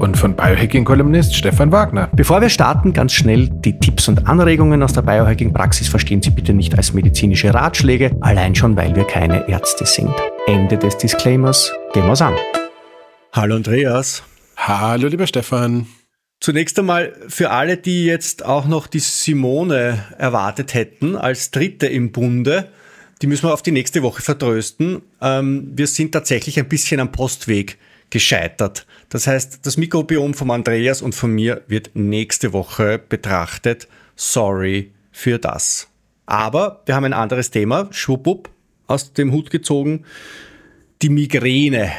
Und von Biohacking-Kolumnist Stefan Wagner. Bevor wir starten, ganz schnell die Tipps und Anregungen aus der Biohacking-Praxis verstehen Sie bitte nicht als medizinische Ratschläge, allein schon, weil wir keine Ärzte sind. Ende des Disclaimers. Gehen wir's an. Hallo Andreas. Hallo lieber Stefan. Zunächst einmal für alle, die jetzt auch noch die Simone erwartet hätten als Dritte im Bunde, die müssen wir auf die nächste Woche vertrösten. Ähm, wir sind tatsächlich ein bisschen am Postweg gescheitert. Das heißt, das Mikrobiom von Andreas und von mir wird nächste Woche betrachtet. Sorry für das. Aber wir haben ein anderes Thema, schwuppupp, aus dem Hut gezogen. Die Migräne.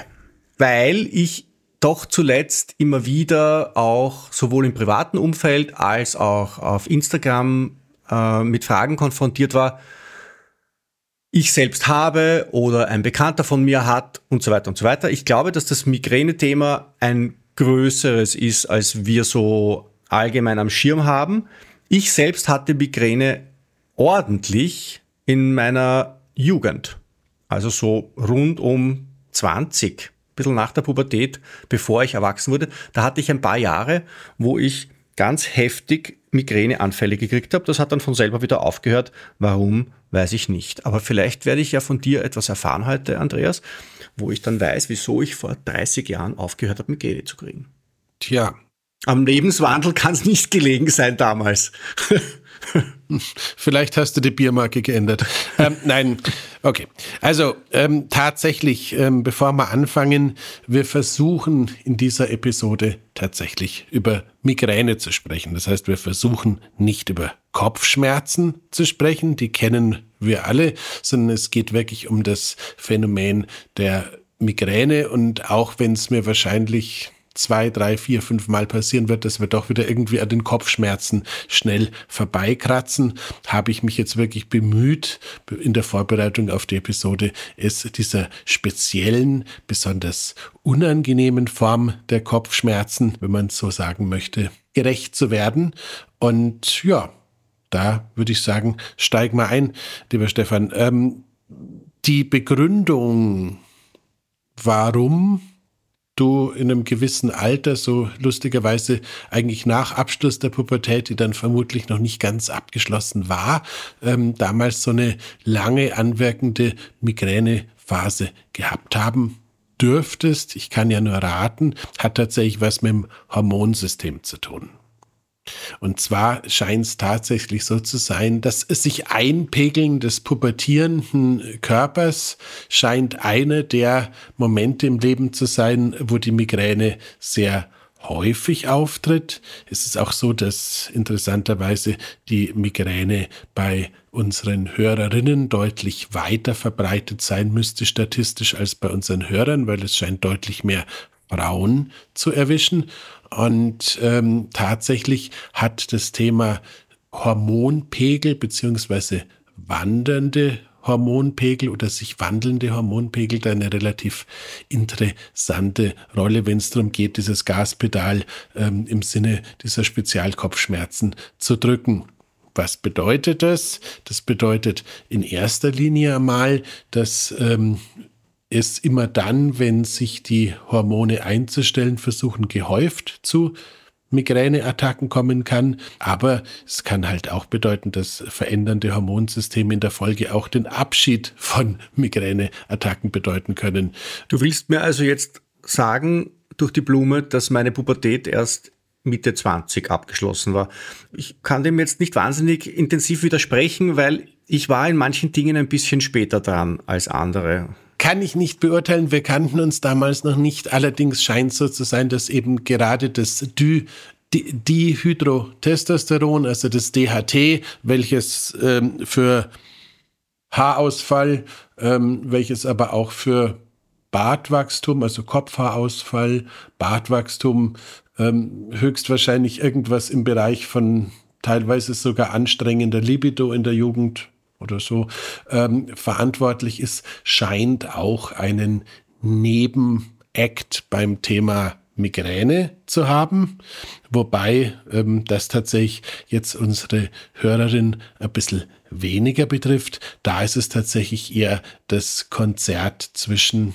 Weil ich doch zuletzt immer wieder auch sowohl im privaten Umfeld als auch auf Instagram äh, mit Fragen konfrontiert war, ich selbst habe oder ein Bekannter von mir hat und so weiter und so weiter. Ich glaube, dass das Migräne-Thema ein größeres ist, als wir so allgemein am Schirm haben. Ich selbst hatte Migräne ordentlich in meiner Jugend. Also so rund um 20, ein bisschen nach der Pubertät, bevor ich erwachsen wurde. Da hatte ich ein paar Jahre, wo ich ganz heftig Migräneanfälle gekriegt habe. Das hat dann von selber wieder aufgehört. Warum, weiß ich nicht. Aber vielleicht werde ich ja von dir etwas erfahren heute, Andreas, wo ich dann weiß, wieso ich vor 30 Jahren aufgehört habe, Migräne zu kriegen. Tja. Am Lebenswandel kann es nicht gelegen sein damals. Vielleicht hast du die Biermarke geändert. ähm, nein, okay. Also ähm, tatsächlich, ähm, bevor wir anfangen, wir versuchen in dieser Episode tatsächlich über Migräne zu sprechen. Das heißt, wir versuchen nicht über Kopfschmerzen zu sprechen, die kennen wir alle, sondern es geht wirklich um das Phänomen der Migräne und auch wenn es mir wahrscheinlich zwei, drei, vier, fünf Mal passieren wird, dass wir doch wieder irgendwie an den Kopfschmerzen schnell vorbeikratzen, habe ich mich jetzt wirklich bemüht, in der Vorbereitung auf die Episode, es dieser speziellen, besonders unangenehmen Form der Kopfschmerzen, wenn man so sagen möchte, gerecht zu werden. Und ja, da würde ich sagen, steig mal ein, lieber Stefan. Ähm, die Begründung, warum du in einem gewissen Alter, so lustigerweise eigentlich nach Abschluss der Pubertät, die dann vermutlich noch nicht ganz abgeschlossen war, ähm, damals so eine lange anwirkende Migränephase gehabt haben dürftest. Ich kann ja nur raten, hat tatsächlich was mit dem Hormonsystem zu tun. Und zwar scheint es tatsächlich so zu sein, dass es sich Einpegeln des pubertierenden Körpers scheint einer der Momente im Leben zu sein, wo die Migräne sehr häufig auftritt. Es ist auch so, dass interessanterweise die Migräne bei unseren Hörerinnen deutlich weiter verbreitet sein müsste statistisch als bei unseren Hörern, weil es scheint deutlich mehr Frauen zu erwischen. Und ähm, tatsächlich hat das Thema Hormonpegel beziehungsweise wandernde Hormonpegel oder sich wandelnde Hormonpegel da eine relativ interessante Rolle, wenn es darum geht, dieses Gaspedal ähm, im Sinne dieser Spezialkopfschmerzen zu drücken. Was bedeutet das? Das bedeutet in erster Linie einmal, dass ähm, es immer dann, wenn sich die Hormone einzustellen versuchen, gehäuft zu Migräneattacken kommen kann. Aber es kann halt auch bedeuten, dass verändernde Hormonsysteme in der Folge auch den Abschied von Migräneattacken bedeuten können. Du willst mir also jetzt sagen, durch die Blume, dass meine Pubertät erst Mitte 20 abgeschlossen war. Ich kann dem jetzt nicht wahnsinnig intensiv widersprechen, weil ich war in manchen Dingen ein bisschen später dran als andere kann ich nicht beurteilen. Wir kannten uns damals noch nicht. Allerdings scheint so zu sein, dass eben gerade das Dü Dihydrotestosteron, also das DHT, welches ähm, für Haarausfall, ähm, welches aber auch für Bartwachstum, also Kopfhaarausfall, Bartwachstum, ähm, höchstwahrscheinlich irgendwas im Bereich von teilweise sogar anstrengender Libido in der Jugend oder so ähm, verantwortlich ist, scheint auch einen Nebenact beim Thema Migräne zu haben, wobei ähm, das tatsächlich jetzt unsere Hörerin ein bisschen weniger betrifft. Da ist es tatsächlich eher das Konzert zwischen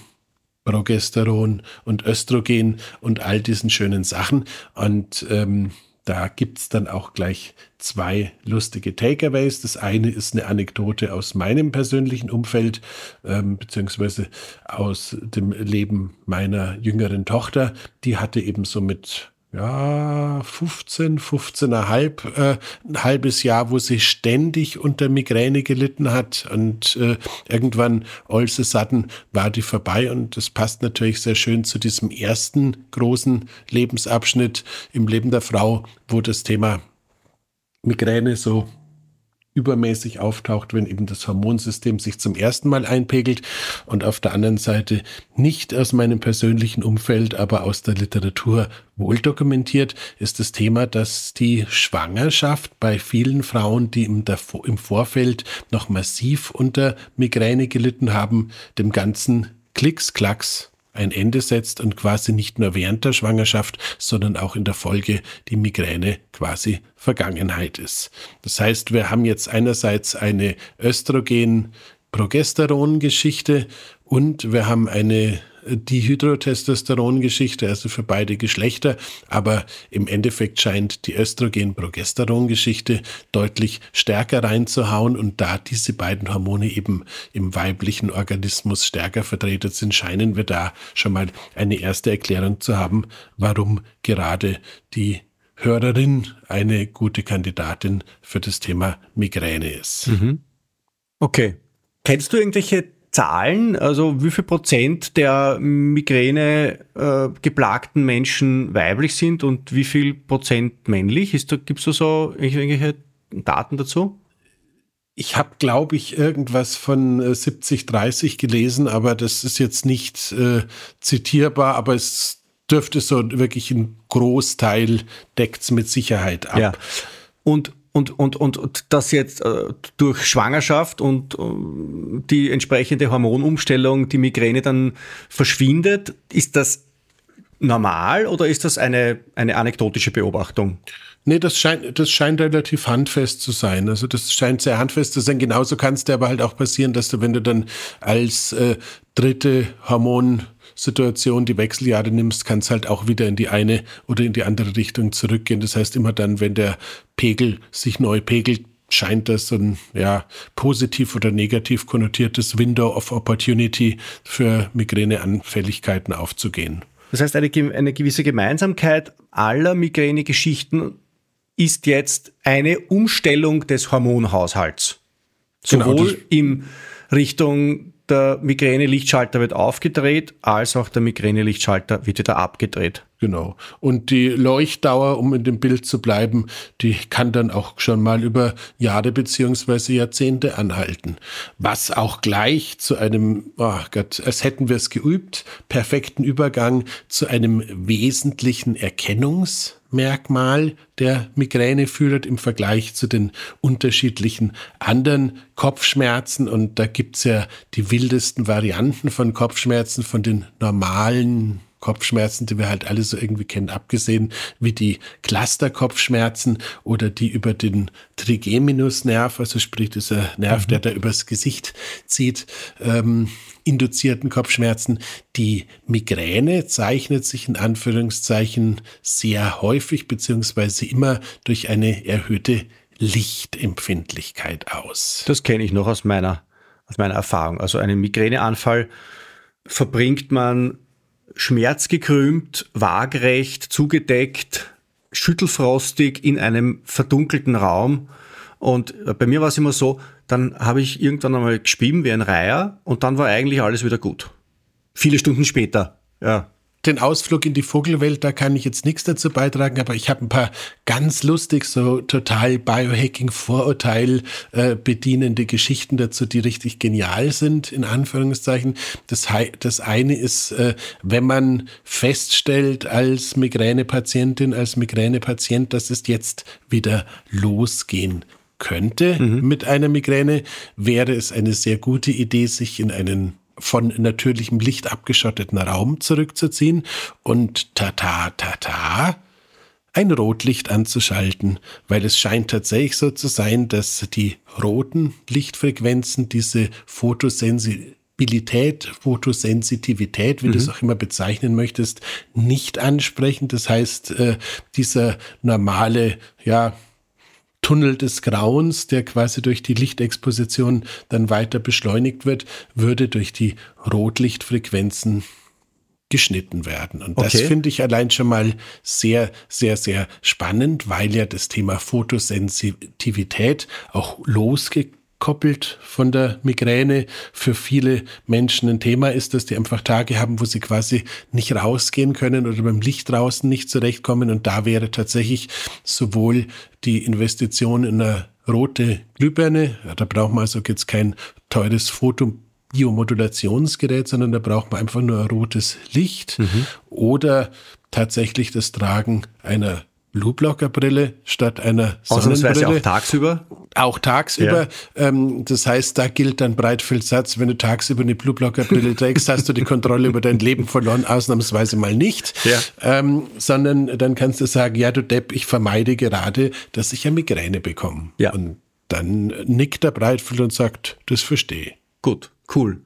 Progesteron und Östrogen und all diesen schönen Sachen. Und ähm, da gibt's dann auch gleich zwei lustige Takeaways. Das eine ist eine Anekdote aus meinem persönlichen Umfeld, ähm, beziehungsweise aus dem Leben meiner jüngeren Tochter. Die hatte eben so mit ja, 15, 15,5, äh, ein halbes Jahr, wo sie ständig unter Migräne gelitten hat und äh, irgendwann all a sudden war die vorbei und das passt natürlich sehr schön zu diesem ersten großen Lebensabschnitt im Leben der Frau, wo das Thema Migräne so übermäßig auftaucht, wenn eben das Hormonsystem sich zum ersten Mal einpegelt und auf der anderen Seite nicht aus meinem persönlichen Umfeld, aber aus der Literatur wohl dokumentiert, ist das Thema, dass die Schwangerschaft bei vielen Frauen, die im, im Vorfeld noch massiv unter Migräne gelitten haben, dem ganzen Klicks, Klacks ein Ende setzt und quasi nicht nur während der Schwangerschaft, sondern auch in der Folge die Migräne quasi Vergangenheit ist. Das heißt, wir haben jetzt einerseits eine Östrogen-Progesteron-Geschichte und wir haben eine die Hydrotestosteron-Geschichte, also für beide Geschlechter. Aber im Endeffekt scheint die Östrogen-Progesteron-Geschichte deutlich stärker reinzuhauen. Und da diese beiden Hormone eben im weiblichen Organismus stärker vertreten sind, scheinen wir da schon mal eine erste Erklärung zu haben, warum gerade die Hörerin eine gute Kandidatin für das Thema Migräne ist. Mhm. Okay. Kennst du irgendwelche Zahlen, also wie viel Prozent der Migräne äh, geplagten Menschen weiblich sind und wie viel Prozent männlich? Gibt es da so irgendwelche Daten dazu? Ich habe, glaube ich, irgendwas von 70, äh, 30 gelesen, aber das ist jetzt nicht äh, zitierbar, aber es dürfte so wirklich ein Großteil deckt es mit Sicherheit ab. Ja. Und und, und, und, und das jetzt äh, durch Schwangerschaft und äh, die entsprechende Hormonumstellung die Migräne dann verschwindet, ist das normal oder ist das eine, eine anekdotische Beobachtung? Nee, das scheint, das scheint relativ handfest zu sein. Also das scheint sehr handfest zu sein. Genauso kann es dir aber halt auch passieren, dass du, wenn du dann als äh, dritte Hormon Situation die Wechseljahre nimmst, kann es halt auch wieder in die eine oder in die andere Richtung zurückgehen. Das heißt, immer dann, wenn der Pegel sich neu pegelt, scheint das ein ja, positiv oder negativ konnotiertes Window of Opportunity für Migräneanfälligkeiten aufzugehen. Das heißt, eine, eine gewisse Gemeinsamkeit aller Migränegeschichten ist jetzt eine Umstellung des Hormonhaushalts. Genau, Sowohl genau, in Richtung der Migräne-Lichtschalter wird aufgedreht, als auch der Migräne-Lichtschalter wird wieder abgedreht. Genau. Und die Leuchtdauer, um in dem Bild zu bleiben, die kann dann auch schon mal über Jahre beziehungsweise Jahrzehnte anhalten. Was auch gleich zu einem, oh Gott, als hätten wir es geübt, perfekten Übergang zu einem wesentlichen Erkennungsmerkmal der Migräne führt im Vergleich zu den unterschiedlichen anderen Kopfschmerzen. Und da gibt's ja die wildesten Varianten von Kopfschmerzen, von den normalen Kopfschmerzen, die wir halt alle so irgendwie kennen, abgesehen wie die Cluster-Kopfschmerzen oder die über den Trigeminusnerv, also sprich dieser Nerv, mhm. der da übers Gesicht zieht, ähm, induzierten Kopfschmerzen. Die Migräne zeichnet sich in Anführungszeichen sehr häufig beziehungsweise immer durch eine erhöhte Lichtempfindlichkeit aus. Das kenne ich noch aus meiner, aus meiner Erfahrung. Also einen Migräneanfall verbringt man schmerzgekrümmt, waagerecht, zugedeckt, schüttelfrostig in einem verdunkelten Raum. Und bei mir war es immer so, dann habe ich irgendwann einmal geschrieben wie ein Reiher und dann war eigentlich alles wieder gut. Viele Stunden später, ja den Ausflug in die Vogelwelt, da kann ich jetzt nichts dazu beitragen, aber ich habe ein paar ganz lustig, so total Biohacking-Vorurteil äh, bedienende Geschichten dazu, die richtig genial sind, in Anführungszeichen. Das, das eine ist, äh, wenn man feststellt als Migränepatientin, als Migränepatient, dass es jetzt wieder losgehen könnte mhm. mit einer Migräne, wäre es eine sehr gute Idee, sich in einen von natürlichem Licht abgeschotteten Raum zurückzuziehen und tata, tata, ein Rotlicht anzuschalten, weil es scheint tatsächlich so zu sein, dass die roten Lichtfrequenzen diese Fotosensibilität, Fotosensitivität, wie mhm. du es auch immer bezeichnen möchtest, nicht ansprechen. Das heißt, äh, dieser normale, ja, Tunnel des Grauens, der quasi durch die Lichtexposition dann weiter beschleunigt wird, würde durch die Rotlichtfrequenzen geschnitten werden. Und okay. das finde ich allein schon mal sehr, sehr, sehr spannend, weil ja das Thema Fotosensitivität auch losgekoppelt von der Migräne für viele Menschen ein Thema ist, dass die einfach Tage haben, wo sie quasi nicht rausgehen können oder beim Licht draußen nicht zurechtkommen. Und da wäre tatsächlich sowohl die Investition in eine rote Glühbirne, da braucht man also jetzt kein teures Foto Biomodulationsgerät, sondern da braucht man einfach nur ein rotes Licht mhm. oder tatsächlich das Tragen einer Blueblocker-Brille statt einer Sonnenbrille. auch tagsüber? Auch tagsüber. Ja. Ähm, das heißt, da gilt dann Breitfeldsatz, wenn du tagsüber eine Blueblocker-Brille trägst, hast du die Kontrolle über dein Leben verloren, ausnahmsweise mal nicht. Ja. Ähm, sondern dann kannst du sagen, ja, du Depp, ich vermeide gerade, dass ich eine Migräne bekomme. Ja. Und dann nickt der Breitfeld und sagt, das verstehe. Gut. Cool.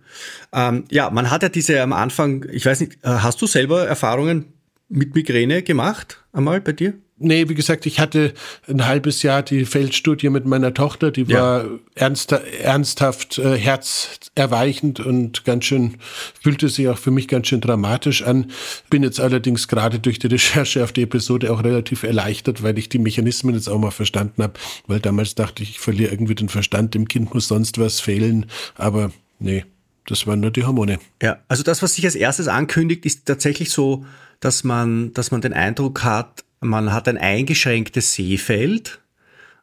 Ähm, ja, man hat ja diese am Anfang, ich weiß nicht, äh, hast du selber Erfahrungen mit Migräne gemacht einmal bei dir? Nee, wie gesagt, ich hatte ein halbes Jahr die Feldstudie mit meiner Tochter, die war ja. ernst, ernsthaft äh, herzerweichend und ganz schön, fühlte sich auch für mich ganz schön dramatisch an. Bin jetzt allerdings gerade durch die Recherche auf die Episode auch relativ erleichtert, weil ich die Mechanismen jetzt auch mal verstanden habe, weil damals dachte ich, ich verliere irgendwie den Verstand, dem Kind muss sonst was fehlen, aber Nee, das waren nur die Hormone. Ja, also das, was sich als erstes ankündigt, ist tatsächlich so, dass man, dass man den Eindruck hat, man hat ein eingeschränktes Sehfeld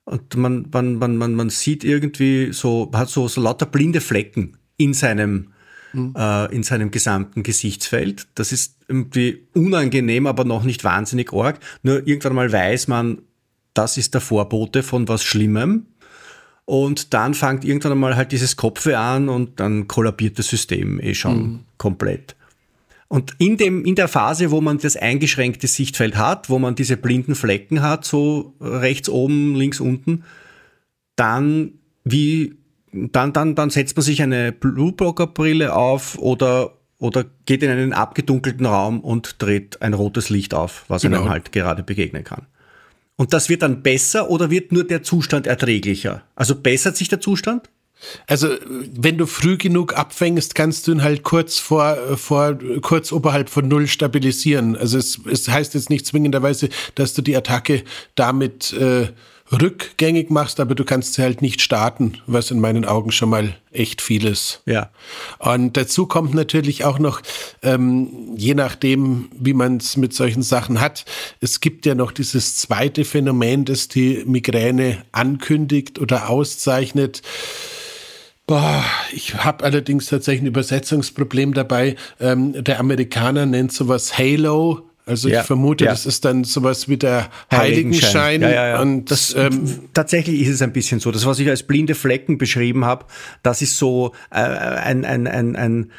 und man, man, man, man, man sieht irgendwie so, hat so, so lauter blinde Flecken in seinem, mhm. äh, in seinem gesamten Gesichtsfeld. Das ist irgendwie unangenehm, aber noch nicht wahnsinnig arg. Nur irgendwann mal weiß man, das ist der Vorbote von was Schlimmem. Und dann fängt irgendwann einmal halt dieses Kopfe an und dann kollabiert das System eh schon mhm. komplett. Und in, dem, in der Phase, wo man das eingeschränkte Sichtfeld hat, wo man diese blinden Flecken hat, so rechts oben, links unten, dann wie, dann, dann, dann setzt man sich eine Blueblocker-Brille auf oder, oder geht in einen abgedunkelten Raum und dreht ein rotes Licht auf, was genau. einem halt gerade begegnen kann. Und das wird dann besser oder wird nur der Zustand erträglicher? Also bessert sich der Zustand? Also, wenn du früh genug abfängst, kannst du ihn halt kurz vor, vor, kurz oberhalb von Null stabilisieren. Also, es, es heißt jetzt nicht zwingenderweise, dass du die Attacke damit äh, rückgängig machst, aber du kannst sie halt nicht starten, was in meinen Augen schon mal echt viel ist. Ja. Und dazu kommt natürlich auch noch, ähm, je nachdem, wie man es mit solchen Sachen hat, es gibt ja noch dieses zweite Phänomen, das die Migräne ankündigt oder auszeichnet. Boah, ich habe allerdings tatsächlich ein Übersetzungsproblem dabei. Ähm, der Amerikaner nennt sowas Halo. Also ja, ich vermute, ja. das ist dann sowas wie der Heiligenschein. Heiligenschein. Ja, ja, Und das, ähm, tatsächlich ist es ein bisschen so. Das, was ich als blinde Flecken beschrieben habe, das ist so äh, ein, ein, ein, ein,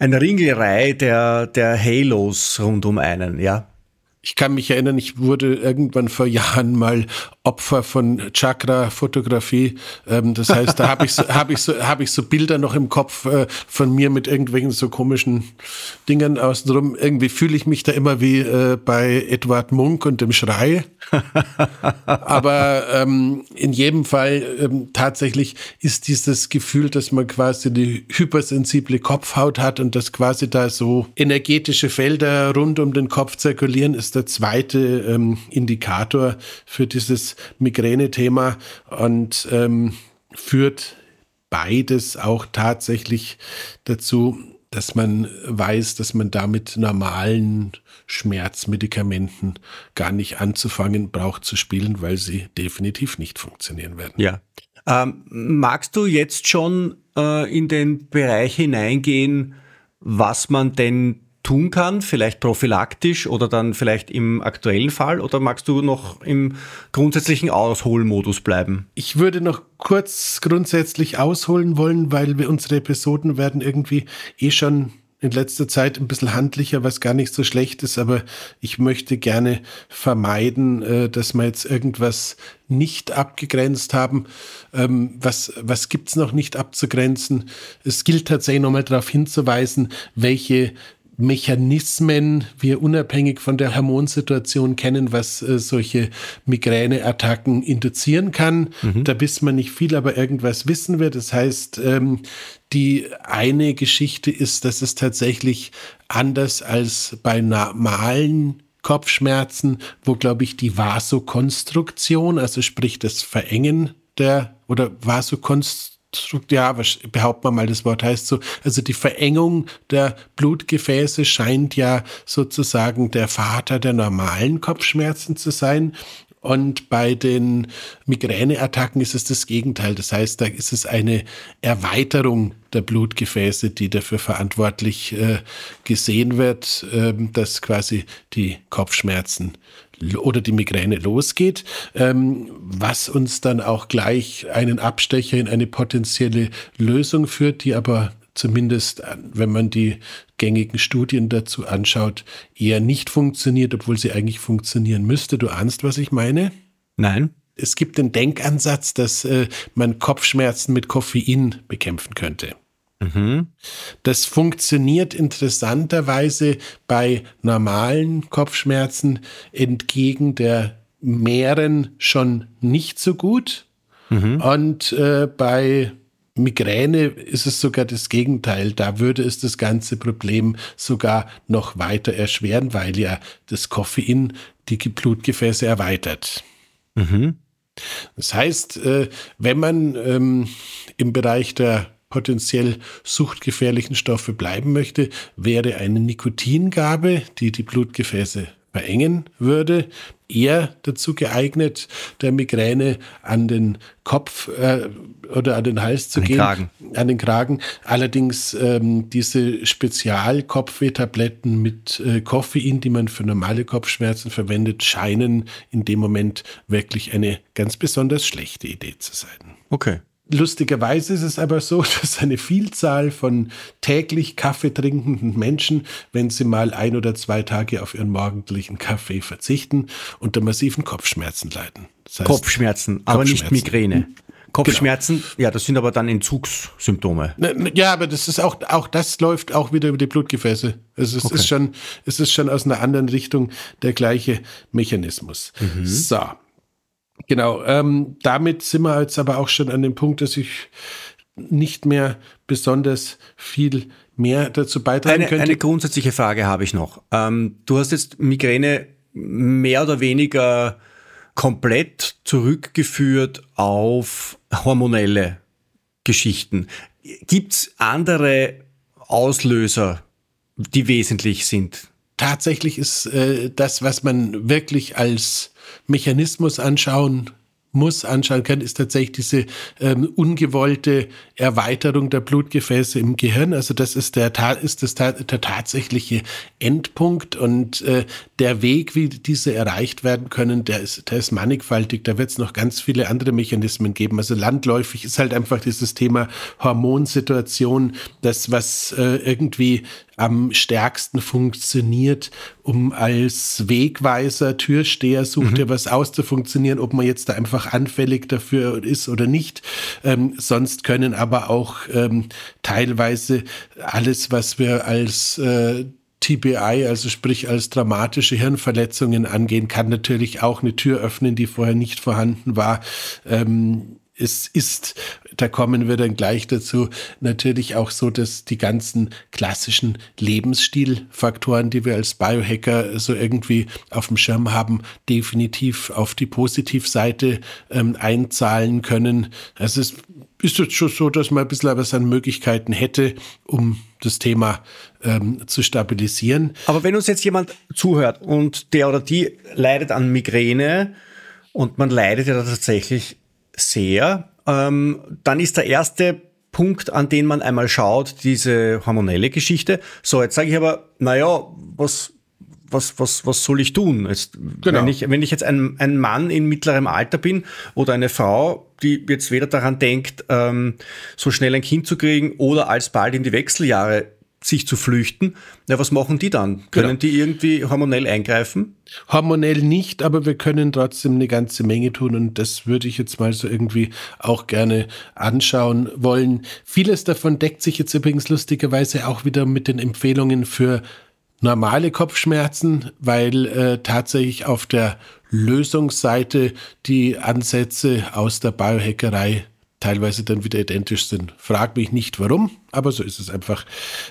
ein Ringelreihe der, der Halos rund um einen, ja. Ich kann mich erinnern, ich wurde irgendwann vor Jahren mal Opfer von Chakra-Fotografie. Ähm, das heißt, da habe ich, so, hab ich, so, hab ich so Bilder noch im Kopf äh, von mir mit irgendwelchen so komischen Dingen außenrum. Irgendwie fühle ich mich da immer wie äh, bei Edward Munk und dem Schrei. Aber ähm, in jedem Fall ähm, tatsächlich ist dieses Gefühl, dass man quasi die hypersensible Kopfhaut hat und dass quasi da so energetische Felder rund um den Kopf zirkulieren, ist der zweite ähm, Indikator für dieses Migräne-Thema und ähm, führt beides auch tatsächlich dazu, dass man weiß, dass man damit normalen Schmerzmedikamenten gar nicht anzufangen braucht zu spielen, weil sie definitiv nicht funktionieren werden. Ja. Ähm, magst du jetzt schon äh, in den Bereich hineingehen, was man denn tun kann, vielleicht prophylaktisch oder dann vielleicht im aktuellen Fall? Oder magst du noch im grundsätzlichen Ausholmodus bleiben? Ich würde noch kurz grundsätzlich ausholen wollen, weil wir unsere Episoden werden irgendwie eh schon in letzter Zeit ein bisschen handlicher, was gar nicht so schlecht ist, aber ich möchte gerne vermeiden, äh, dass wir jetzt irgendwas nicht abgegrenzt haben. Ähm, was was gibt's noch nicht abzugrenzen? Es gilt tatsächlich nochmal darauf hinzuweisen, welche Mechanismen wir unabhängig von der Hormonsituation kennen, was äh, solche Migräneattacken induzieren kann. Mhm. Da wissen wir nicht viel, aber irgendwas wissen wir. Das heißt, ähm, die eine Geschichte ist, dass es tatsächlich anders als bei normalen Kopfschmerzen, wo, glaube ich, die Vasokonstruktion, also sprich das Verengen der oder Vasokonstruktion, ja, behaupten wir mal, das Wort heißt so, also die Verengung der Blutgefäße scheint ja sozusagen der Vater der normalen Kopfschmerzen zu sein. Und bei den Migräneattacken ist es das Gegenteil. Das heißt, da ist es eine Erweiterung der Blutgefäße, die dafür verantwortlich äh, gesehen wird, äh, dass quasi die Kopfschmerzen oder die Migräne losgeht, ähm, was uns dann auch gleich einen Abstecher in eine potenzielle Lösung führt, die aber zumindest, äh, wenn man die gängigen Studien dazu anschaut, eher nicht funktioniert, obwohl sie eigentlich funktionieren müsste. Du ahnst, was ich meine? Nein. Es gibt den Denkansatz, dass äh, man Kopfschmerzen mit Koffein bekämpfen könnte. Mhm. Das funktioniert interessanterweise bei normalen Kopfschmerzen entgegen der Meeren schon nicht so gut. Mhm. Und äh, bei Migräne ist es sogar das Gegenteil. Da würde es das ganze Problem sogar noch weiter erschweren, weil ja das Koffein die Blutgefäße erweitert. Mhm. Das heißt, äh, wenn man ähm, im Bereich der potenziell suchtgefährlichen Stoffe bleiben möchte, wäre eine Nikotingabe, die die Blutgefäße verengen würde, eher dazu geeignet, der Migräne an den Kopf äh, oder an den Hals zu an gehen, Kragen. an den Kragen. Allerdings ähm, diese Spezialkopfwehtabletten mit äh, Koffein, die man für normale Kopfschmerzen verwendet, scheinen in dem Moment wirklich eine ganz besonders schlechte Idee zu sein. Okay. Lustigerweise ist es aber so, dass eine Vielzahl von täglich Kaffee trinkenden Menschen, wenn sie mal ein oder zwei Tage auf ihren morgendlichen Kaffee verzichten, unter massiven Kopfschmerzen leiden. Das heißt, Kopfschmerzen, aber nicht Migräne. Kopfschmerzen, genau. ja, das sind aber dann Entzugssymptome. Ja, aber das ist auch, auch das läuft auch wieder über die Blutgefäße. Also es okay. ist schon, es ist schon aus einer anderen Richtung der gleiche Mechanismus. Mhm. So. Genau, ähm, damit sind wir jetzt aber auch schon an dem Punkt, dass ich nicht mehr besonders viel mehr dazu beitragen eine, könnte. Eine grundsätzliche Frage habe ich noch. Ähm, du hast jetzt Migräne mehr oder weniger komplett zurückgeführt auf hormonelle Geschichten. Gibt es andere Auslöser, die wesentlich sind? Tatsächlich ist äh, das, was man wirklich als Mechanismus anschauen muss, anschauen kann, ist tatsächlich diese ähm, ungewollte Erweiterung der Blutgefäße im Gehirn. Also das ist der, ist das der tatsächliche Endpunkt und äh, der Weg, wie diese erreicht werden können, der ist, der ist mannigfaltig. Da wird es noch ganz viele andere Mechanismen geben. Also landläufig ist halt einfach dieses Thema Hormonsituation, das was äh, irgendwie am stärksten funktioniert, um als Wegweiser, Türsteher, sucht mhm. was aus zu funktionieren, ob man jetzt da einfach anfällig dafür ist oder nicht. Ähm, sonst können aber auch ähm, teilweise alles, was wir als äh, TBI, also sprich als dramatische Hirnverletzungen angehen, kann natürlich auch eine Tür öffnen, die vorher nicht vorhanden war. Ähm, es ist, da kommen wir dann gleich dazu, natürlich auch so, dass die ganzen klassischen Lebensstilfaktoren, die wir als Biohacker so irgendwie auf dem Schirm haben, definitiv auf die Positivseite ähm, einzahlen können. Also es ist jetzt schon so, dass man ein bisschen was an Möglichkeiten hätte, um das Thema ähm, zu stabilisieren. Aber wenn uns jetzt jemand zuhört und der oder die leidet an Migräne und man leidet ja tatsächlich sehr, ähm, dann ist der erste Punkt, an den man einmal schaut, diese hormonelle Geschichte. So, jetzt sage ich aber, naja, was, was, was, was soll ich tun? Jetzt, genau. wenn, ich, wenn ich jetzt ein, ein Mann in mittlerem Alter bin oder eine Frau, die jetzt weder daran denkt, ähm, so schnell ein Kind zu kriegen oder alsbald in die Wechseljahre sich zu flüchten. Ja, was machen die dann? Können genau. die irgendwie hormonell eingreifen? Hormonell nicht, aber wir können trotzdem eine ganze Menge tun und das würde ich jetzt mal so irgendwie auch gerne anschauen wollen. Vieles davon deckt sich jetzt übrigens lustigerweise auch wieder mit den Empfehlungen für normale Kopfschmerzen, weil äh, tatsächlich auf der Lösungsseite die Ansätze aus der Biohackerei teilweise dann wieder identisch sind. Frag mich nicht warum, aber so ist es einfach.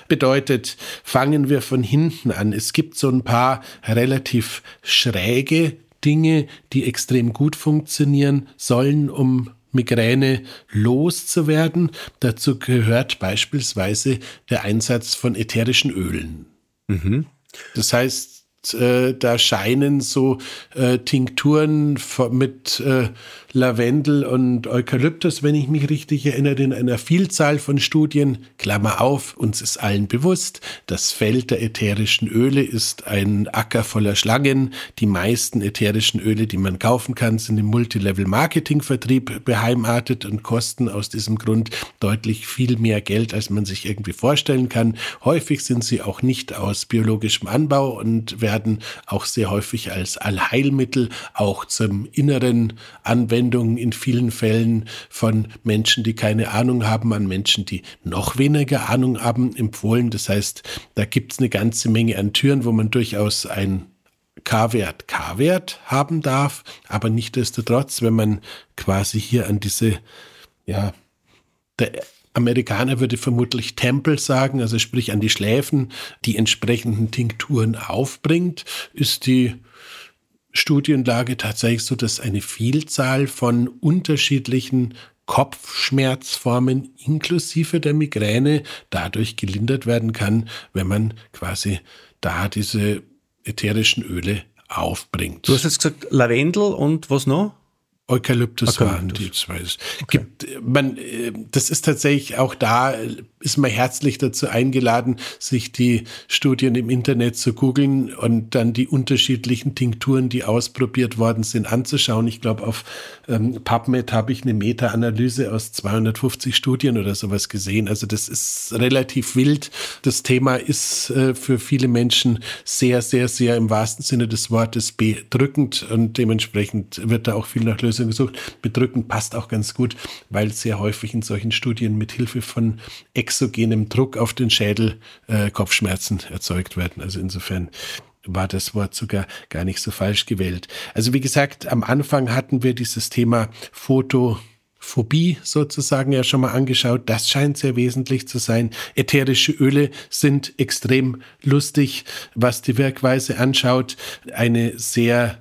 Bedeutet, fangen wir von hinten an. Es gibt so ein paar relativ schräge Dinge, die extrem gut funktionieren sollen, um Migräne loszuwerden. Dazu gehört beispielsweise der Einsatz von ätherischen Ölen. Mhm. Das heißt, äh, da scheinen so äh, Tinkturen mit äh, Lavendel und Eukalyptus, wenn ich mich richtig erinnere, in einer Vielzahl von Studien, Klammer auf, uns ist allen bewusst, das Feld der ätherischen Öle ist ein Acker voller Schlangen. Die meisten ätherischen Öle, die man kaufen kann, sind im Multilevel-Marketing-Vertrieb beheimatet und kosten aus diesem Grund deutlich viel mehr Geld, als man sich irgendwie vorstellen kann. Häufig sind sie auch nicht aus biologischem Anbau und werden auch sehr häufig als Allheilmittel auch zum inneren Anwendungen in vielen Fällen von Menschen, die keine Ahnung haben, an Menschen, die noch weniger Ahnung haben, empfohlen. Das heißt, da gibt es eine ganze Menge an Türen, wo man durchaus ein K-Wert K-Wert haben darf, aber nichtdestotrotz, wenn man quasi hier an diese, ja, der Amerikaner würde vermutlich Tempel sagen, also sprich an die Schläfen, die entsprechenden Tinkturen aufbringt, ist die Studienlage tatsächlich so, dass eine Vielzahl von unterschiedlichen Kopfschmerzformen inklusive der Migräne dadurch gelindert werden kann, wenn man quasi da diese ätherischen Öle aufbringt. Du hast jetzt gesagt Lavendel und was noch? Eukalyptus, Eukalyptus. waren die zwei. Okay. Gibt, man, äh, das ist tatsächlich auch da, ist man herzlich dazu eingeladen, sich die Studien im Internet zu googeln und dann die unterschiedlichen Tinkturen, die ausprobiert worden sind, anzuschauen. Ich glaube, auf ähm, PubMed habe ich eine Meta-Analyse aus 250 Studien oder sowas gesehen. Also das ist relativ wild. Das Thema ist äh, für viele Menschen sehr, sehr, sehr im wahrsten Sinne des Wortes bedrückend und dementsprechend wird da auch viel nach Lösungen gesucht. Bedrückend passt auch ganz gut, weil sehr häufig in solchen Studien mit Hilfe von Ex exogenem Druck auf den Schädel äh, Kopfschmerzen erzeugt werden. Also insofern war das Wort sogar gar nicht so falsch gewählt. Also wie gesagt, am Anfang hatten wir dieses Thema Fotophobie sozusagen ja schon mal angeschaut. Das scheint sehr wesentlich zu sein. Ätherische Öle sind extrem lustig, was die Wirkweise anschaut. Eine sehr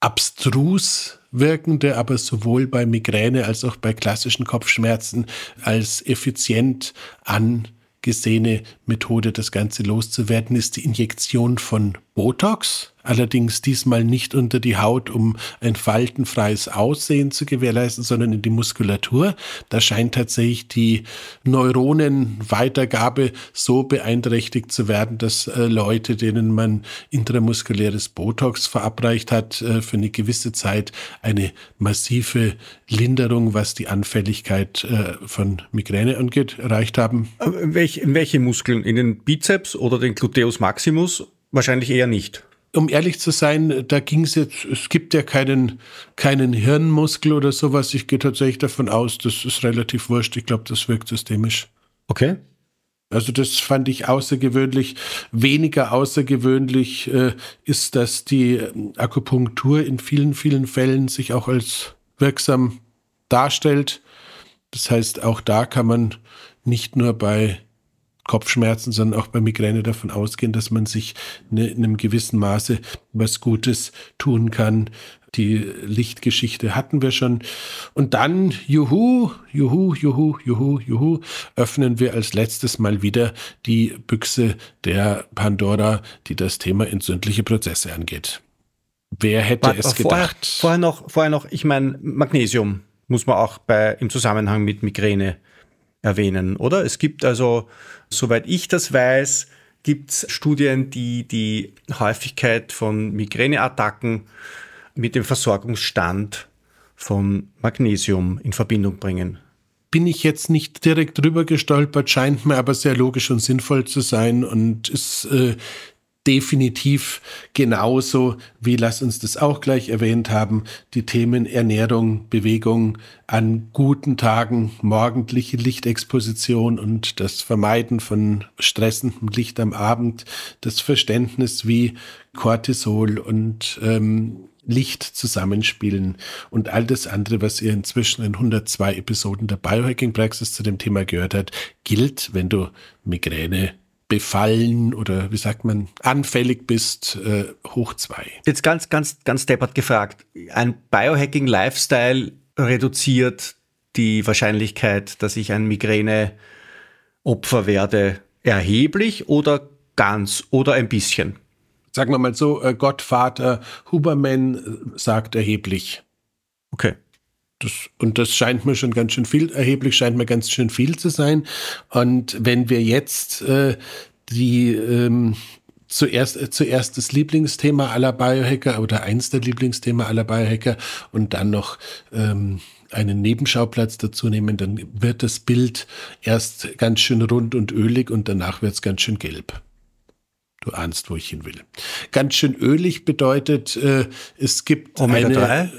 abstrus wirkende, aber sowohl bei Migräne als auch bei klassischen Kopfschmerzen als effizient angesehene Methode, das Ganze loszuwerden, ist die Injektion von Botox allerdings diesmal nicht unter die Haut, um ein faltenfreies Aussehen zu gewährleisten, sondern in die Muskulatur. Da scheint tatsächlich die Neuronenweitergabe so beeinträchtigt zu werden, dass äh, Leute, denen man intramuskuläres Botox verabreicht hat, äh, für eine gewisse Zeit eine massive Linderung, was die Anfälligkeit äh, von Migräne angeht, erreicht haben. In welche, welche Muskeln? In den Bizeps oder den Gluteus maximus? Wahrscheinlich eher nicht um ehrlich zu sein, da ging es jetzt, es gibt ja keinen, keinen Hirnmuskel oder sowas. Ich gehe tatsächlich davon aus, das ist relativ wurscht. Ich glaube, das wirkt systemisch. Okay. Also das fand ich außergewöhnlich. Weniger außergewöhnlich äh, ist, dass die Akupunktur in vielen, vielen Fällen sich auch als wirksam darstellt. Das heißt, auch da kann man nicht nur bei Kopfschmerzen, sondern auch bei Migräne davon ausgehen, dass man sich ne, in einem gewissen Maße was Gutes tun kann. Die Lichtgeschichte hatten wir schon. Und dann, juhu, juhu, juhu, juhu, juhu, öffnen wir als letztes Mal wieder die Büchse der Pandora, die das Thema entzündliche Prozesse angeht. Wer hätte Warte, es gedacht? Vorher, vorher, noch, vorher noch, ich meine, Magnesium muss man auch bei, im Zusammenhang mit Migräne erwähnen, oder? Es gibt also, soweit ich das weiß, gibt es Studien, die die Häufigkeit von Migräneattacken mit dem Versorgungsstand von Magnesium in Verbindung bringen. Bin ich jetzt nicht direkt drüber gestolpert, scheint mir aber sehr logisch und sinnvoll zu sein und ist äh, definitiv genauso wie, lass uns das auch gleich erwähnt haben, die Themen Ernährung, Bewegung an guten Tagen, morgendliche Lichtexposition und das Vermeiden von stressendem Licht am Abend, das Verständnis, wie Cortisol und ähm, Licht zusammenspielen und all das andere, was ihr inzwischen in 102 Episoden der Biohacking-Praxis zu dem Thema gehört habt, gilt, wenn du Migräne befallen oder wie sagt man, anfällig bist, äh, hoch zwei. Jetzt ganz, ganz, ganz deppert gefragt. Ein Biohacking-Lifestyle reduziert die Wahrscheinlichkeit, dass ich ein Migräne-Opfer werde, erheblich oder ganz oder ein bisschen? Sagen wir mal so, äh, Gottvater Huberman äh, sagt erheblich. Okay. Das, und das scheint mir schon ganz schön viel, erheblich scheint mir ganz schön viel zu sein. Und wenn wir jetzt äh, die ähm, zuerst, äh, zuerst das Lieblingsthema aller Biohacker oder eins der Lieblingsthema aller Biohacker und dann noch ähm, einen Nebenschauplatz dazu nehmen, dann wird das Bild erst ganz schön rund und ölig und danach wird es ganz schön gelb. Du ahnst, wo ich hin will. Ganz schön ölig bedeutet, äh, es gibt Omega eine 3?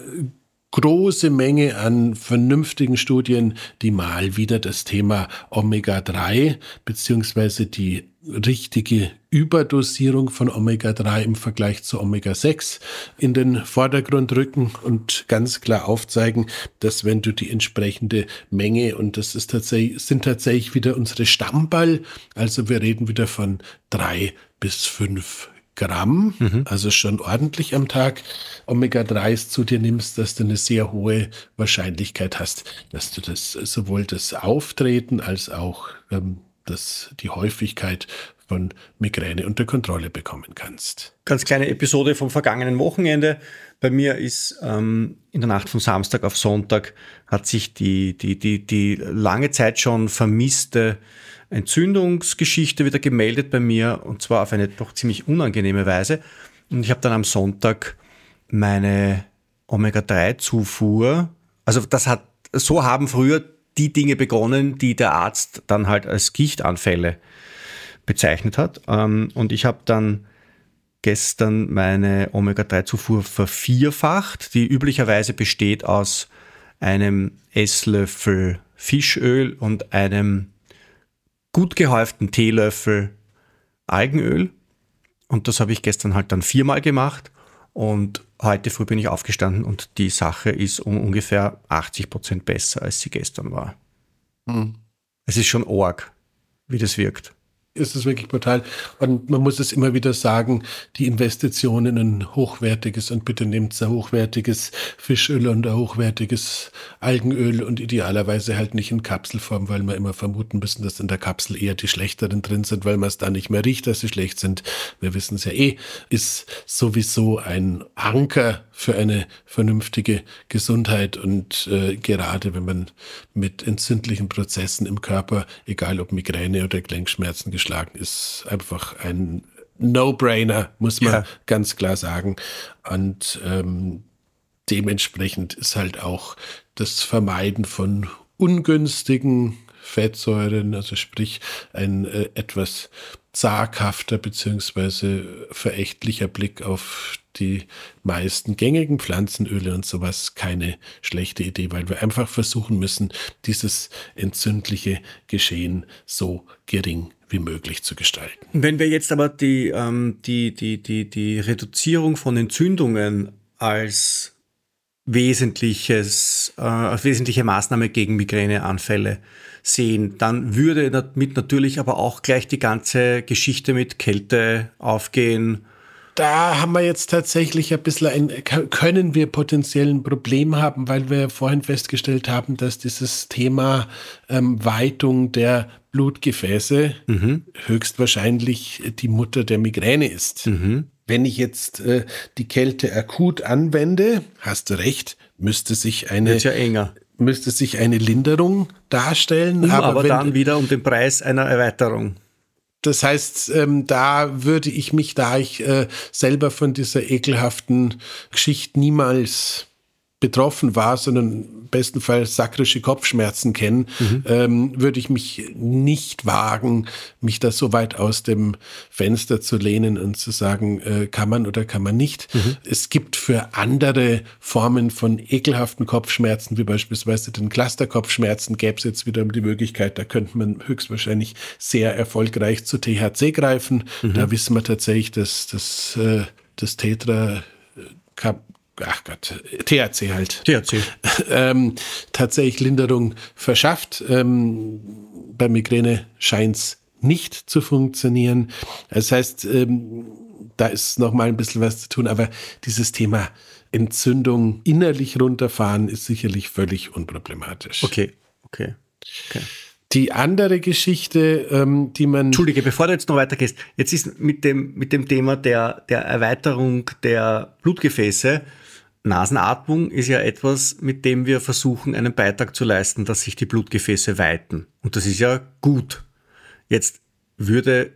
Große Menge an vernünftigen Studien, die mal wieder das Thema Omega-3 beziehungsweise die richtige Überdosierung von Omega-3 im Vergleich zu Omega-6 in den Vordergrund rücken und ganz klar aufzeigen, dass wenn du die entsprechende Menge, und das ist tatsächlich, sind tatsächlich wieder unsere Stammball, also wir reden wieder von drei bis fünf Gramm, mhm. also schon ordentlich am Tag, Omega-3s zu dir nimmst, dass du eine sehr hohe Wahrscheinlichkeit hast, dass du das sowohl das Auftreten als auch ähm, das, die Häufigkeit von Migräne unter Kontrolle bekommen kannst. Ganz kleine Episode vom vergangenen Wochenende. Bei mir ist ähm, in der Nacht von Samstag auf Sonntag hat sich die, die, die, die lange Zeit schon vermisste Entzündungsgeschichte wieder gemeldet bei mir und zwar auf eine doch ziemlich unangenehme Weise. Und ich habe dann am Sonntag meine Omega-3-Zufuhr, also das hat, so haben früher die Dinge begonnen, die der Arzt dann halt als Gichtanfälle bezeichnet hat. Ähm, und ich habe dann gestern meine Omega-3-Zufuhr vervierfacht, die üblicherweise besteht aus einem Esslöffel Fischöl und einem gut gehäuften Teelöffel Algenöl. Und das habe ich gestern halt dann viermal gemacht. Und heute früh bin ich aufgestanden und die Sache ist um ungefähr 80 Prozent besser, als sie gestern war. Hm. Es ist schon arg, wie das wirkt ist es wirklich brutal. Und man muss es immer wieder sagen, die Investition in ein hochwertiges und bitte nehmt ein hochwertiges Fischöl und ein hochwertiges Algenöl und idealerweise halt nicht in Kapselform, weil wir immer vermuten müssen, dass in der Kapsel eher die schlechteren drin sind, weil man es da nicht mehr riecht, dass sie schlecht sind. Wir wissen es ja eh, ist sowieso ein Anker für eine vernünftige Gesundheit und äh, gerade wenn man mit entzündlichen Prozessen im Körper, egal ob Migräne oder Gelenkschmerzen geschlagen ist, einfach ein No-Brainer, muss man ja. ganz klar sagen. Und ähm, dementsprechend ist halt auch das Vermeiden von ungünstigen Fettsäuren, also sprich ein äh, etwas zaghafter beziehungsweise verächtlicher Blick auf die meisten gängigen Pflanzenöle und sowas keine schlechte Idee, weil wir einfach versuchen müssen, dieses entzündliche Geschehen so gering wie möglich zu gestalten. Wenn wir jetzt aber die, ähm, die, die, die, die Reduzierung von Entzündungen als wesentliches, äh, als wesentliche Maßnahme gegen Migräneanfälle sehen, dann würde damit natürlich aber auch gleich die ganze Geschichte mit Kälte aufgehen. Da haben wir jetzt tatsächlich ein bisschen ein, können wir potenziell ein Problem haben, weil wir vorhin festgestellt haben, dass dieses Thema ähm, Weitung der Blutgefäße mhm. höchstwahrscheinlich die Mutter der Migräne ist. Mhm. Wenn ich jetzt äh, die Kälte akut anwende, hast du recht, müsste sich eine ja enger müsste sich eine Linderung darstellen. Um aber, aber dann wieder um den Preis einer Erweiterung. Das heißt, ähm, da würde ich mich, da ich äh, selber von dieser ekelhaften Geschichte niemals betroffen war, sondern bestenfalls sakrische Kopfschmerzen kennen, mhm. ähm, würde ich mich nicht wagen, mich da so weit aus dem Fenster zu lehnen und zu sagen, äh, kann man oder kann man nicht. Mhm. Es gibt für andere Formen von ekelhaften Kopfschmerzen, wie beispielsweise den Clusterkopfschmerzen, gäbe es jetzt wieder die Möglichkeit, da könnte man höchstwahrscheinlich sehr erfolgreich zu THC greifen. Mhm. Da wissen wir tatsächlich, dass das, äh, das Tetra äh, ach Gott, THC halt. THC. ähm, tatsächlich Linderung verschafft. Ähm, bei Migräne scheint es nicht zu funktionieren. Das heißt, ähm, da ist noch mal ein bisschen was zu tun, aber dieses Thema Entzündung innerlich runterfahren ist sicherlich völlig unproblematisch. Okay, okay, okay. Die andere Geschichte, ähm, die man. Entschuldige, bevor du jetzt noch weitergehst, jetzt ist mit dem, mit dem Thema der, der Erweiterung der Blutgefäße Nasenatmung ist ja etwas, mit dem wir versuchen, einen Beitrag zu leisten, dass sich die Blutgefäße weiten. Und das ist ja gut. Jetzt würde,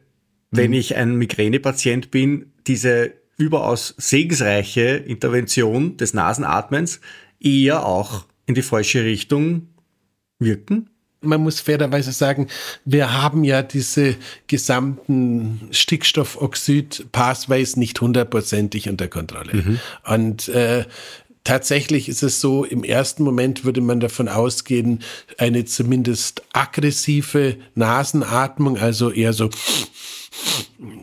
wenn mhm. ich ein Migränepatient bin, diese überaus segensreiche Intervention des Nasenatmens eher auch in die falsche Richtung wirken? Man muss fairerweise sagen, wir haben ja diese gesamten Stickstoffoxid-Pathways nicht hundertprozentig unter Kontrolle. Mhm. Und äh, Tatsächlich ist es so, im ersten Moment würde man davon ausgehen, eine zumindest aggressive Nasenatmung, also eher so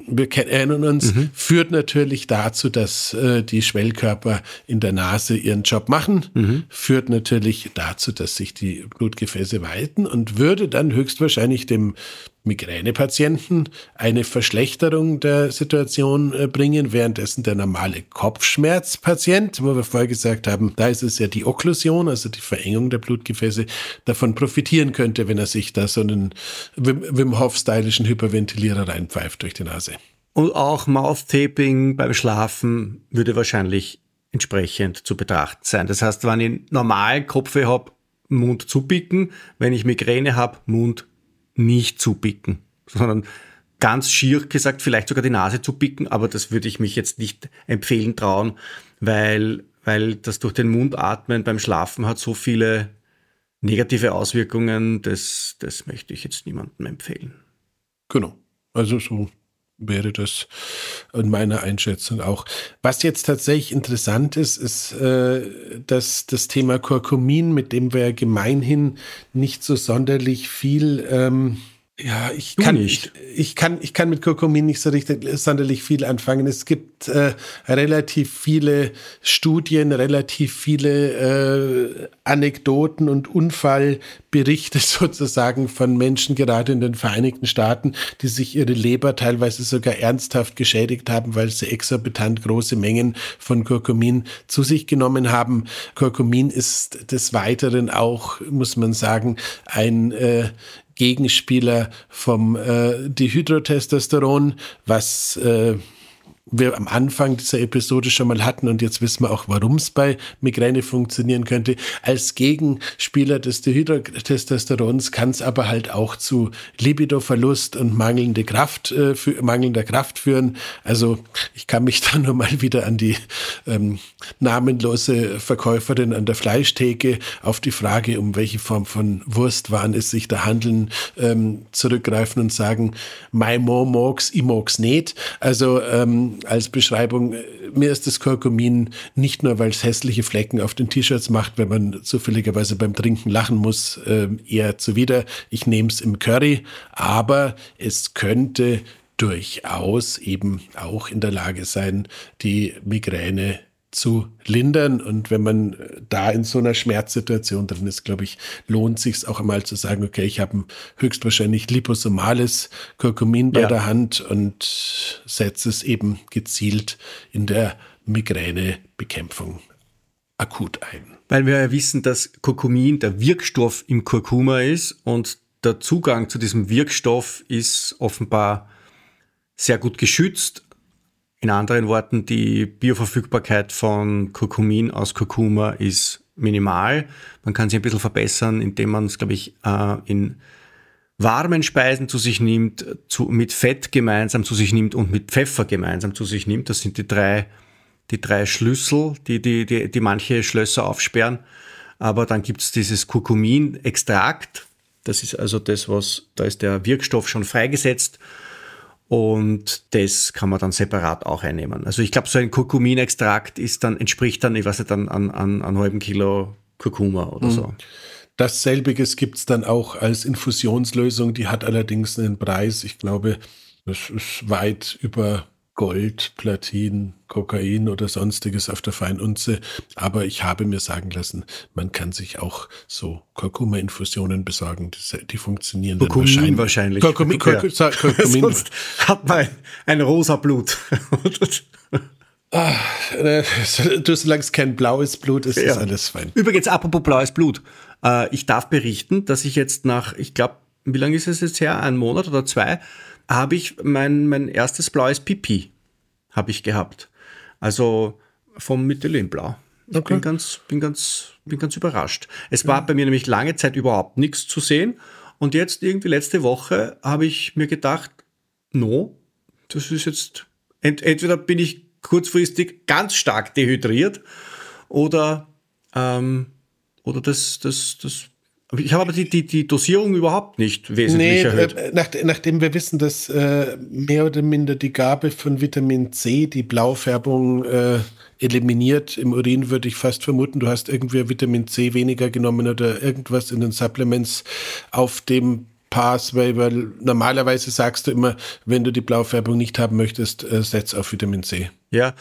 wir erinnern uns, mhm. führt natürlich dazu, dass äh, die Schwellkörper in der Nase ihren Job machen, mhm. führt natürlich dazu, dass sich die Blutgefäße weiten und würde dann höchstwahrscheinlich dem Migränepatienten eine Verschlechterung der Situation äh, bringen, währenddessen der normale Kopfschmerzpatient, wo wir vorher gesagt haben, da ist es ja die Okklusion, also die Verengung der Blutgefäße, davon profitieren könnte, wenn er sich da so einen Wim, Hof-stylischen Hyperventilierer reinpfeift durch die Nase. Und auch Mouth-Taping beim Schlafen würde wahrscheinlich entsprechend zu betrachten sein. Das heißt, wenn ich normal Kopfweh habe, Mund zupicken, wenn ich Migräne habe, Mund nicht zupicken, sondern ganz schier gesagt, vielleicht sogar die Nase zu picken, aber das würde ich mich jetzt nicht empfehlen trauen, weil, weil das durch den Mund atmen beim Schlafen hat so viele negative Auswirkungen, das, das möchte ich jetzt niemandem empfehlen. Genau. Also so wäre das in meiner Einschätzung auch. Was jetzt tatsächlich interessant ist, ist, äh, dass das Thema Kurkumin, mit dem wir gemeinhin nicht so sonderlich viel ähm, ja, ich kann nicht. Ich, ich, kann, ich kann mit Kurkumin nicht so richtig sonderlich viel anfangen. Es gibt äh, relativ viele Studien, relativ viele äh, Anekdoten und Unfallberichte sozusagen von Menschen, gerade in den Vereinigten Staaten, die sich ihre Leber teilweise sogar ernsthaft geschädigt haben, weil sie exorbitant große Mengen von Kurkumin zu sich genommen haben. Kurkumin ist des Weiteren auch, muss man sagen, ein äh, Gegenspieler vom äh, Dihydrotestosteron, was äh, wir am Anfang dieser Episode schon mal hatten und jetzt wissen wir auch, warum es bei Migräne funktionieren könnte. Als Gegenspieler des Dehydrotestosterons kann es aber halt auch zu Libidoverlust und mangelnde Kraft, äh, für, mangelnder Kraft führen. Also ich kann mich da nur mal wieder an die ähm, namenlose Verkäuferin an der Fleischtheke auf die Frage, um welche Form von Wurstwaren es sich da handeln, ähm, zurückgreifen und sagen, my mom mogs, i mogs nicht. Also ähm, als Beschreibung, mir ist das Kurkumin nicht nur, weil es hässliche Flecken auf den T-Shirts macht, wenn man zufälligerweise beim Trinken lachen muss, äh, eher zuwider. Ich nehme es im Curry, aber es könnte durchaus eben auch in der Lage sein, die Migräne zu lindern. Und wenn man da in so einer Schmerzsituation drin ist, glaube ich, lohnt sich auch einmal zu sagen, okay, ich habe ein höchstwahrscheinlich liposomales Kurkumin bei ja. der Hand und setze es eben gezielt in der Migränebekämpfung akut ein. Weil wir ja wissen, dass Kurkumin der Wirkstoff im Kurkuma ist und der Zugang zu diesem Wirkstoff ist offenbar sehr gut geschützt in anderen Worten, die Bioverfügbarkeit von Kurkumin aus Kurkuma ist minimal. Man kann sich ein bisschen verbessern, indem man es, glaube ich, äh, in warmen Speisen zu sich nimmt, zu, mit Fett gemeinsam zu sich nimmt und mit Pfeffer gemeinsam zu sich nimmt. Das sind die drei, die drei Schlüssel, die, die, die, die manche Schlösser aufsperren. Aber dann gibt es dieses Kurkumin-Extrakt. Das ist also das, was, da ist der Wirkstoff schon freigesetzt. Und das kann man dann separat auch einnehmen. Also ich glaube, so ein Kurkuminextrakt ist dann, entspricht dann, ich weiß nicht, an, an, an einem halben Kilo Kurkuma oder mhm. so. Dasselbiges gibt es dann auch als Infusionslösung. Die hat allerdings einen Preis. Ich glaube, das ist weit über Gold, Platin, Kokain oder sonstiges auf der Feinunze. Aber ich habe mir sagen lassen, man kann sich auch so Kurkuma-Infusionen besorgen. Die, die funktionieren Kurkumin dann wahrscheinlich. Kurkumin, Kurkumin, ja. Kurkumin. Sonst hat man ein rosa Blut. Ah, äh, du, solange es kein blaues Blut ist, ja. ist alles fein. Übrigens, apropos blaues Blut. Äh, ich darf berichten, dass ich jetzt nach, ich glaube, wie lange ist es jetzt her? Ein Monat oder zwei? Habe ich mein, mein erstes blaues Pipi habe ich gehabt. Also vom Mythelinblau. Ich okay. bin, ganz, bin, ganz, bin ganz überrascht. Es war ja. bei mir nämlich lange Zeit überhaupt nichts zu sehen. Und jetzt irgendwie letzte Woche habe ich mir gedacht, no, das ist jetzt, ent, entweder bin ich kurzfristig ganz stark dehydriert oder, ähm, oder das, das, das ich habe aber die, die, die Dosierung überhaupt nicht wesentlich nee, erhöht. Äh, nach, nachdem wir wissen, dass äh, mehr oder minder die Gabe von Vitamin C die Blaufärbung äh, eliminiert im Urin, würde ich fast vermuten, du hast irgendwie Vitamin C weniger genommen oder irgendwas in den Supplements auf dem Pathway, weil normalerweise sagst du immer, wenn du die Blaufärbung nicht haben möchtest, äh, setz auf Vitamin C. Ja,